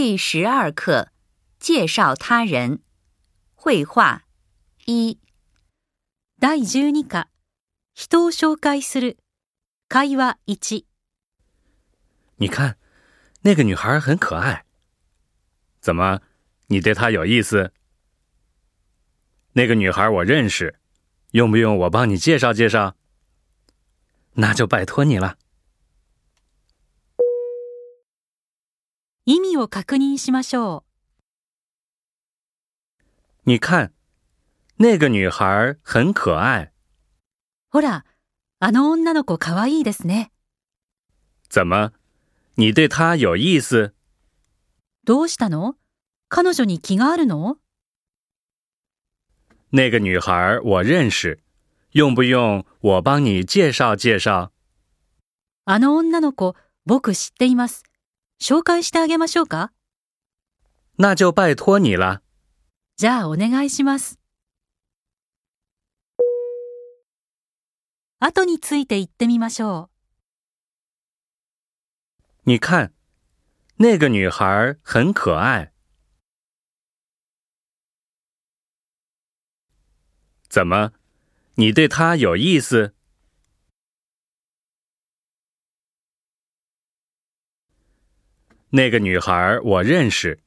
第十二课，介绍他人，绘画一。第十二课，人を紹介する会話一。你看，那个女孩很可爱。怎么，你对她有意思？那个女孩我认识，用不用我帮你介绍介绍？那就拜托你了。意味を確認しましょう。你看、那个女孩很可愛。ほら、あの女の子可愛いですね。怎么、你对她有意思どうしたの彼女に気があるの那个女孩我认识。用不用我帮你介绍介绍あの女の子、僕知っています。紹介してあげましょうか那就拜托你了。じゃあお願いします。後について言ってみましょう。你看、那个女孩很可愛。怎么、你对她有意思那个女孩我认识，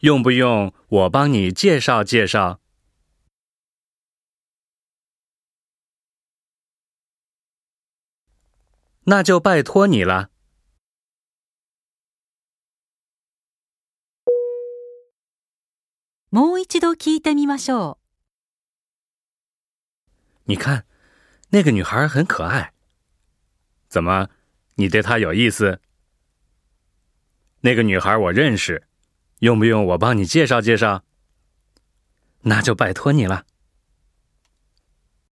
用不用我帮你介绍介绍？那就拜托你了。もう一度聞いてみましょう。你看，那个女孩很可爱，怎么，你对她有意思？那个女孩我认识，用不用我帮你介绍介绍？那就拜托你了。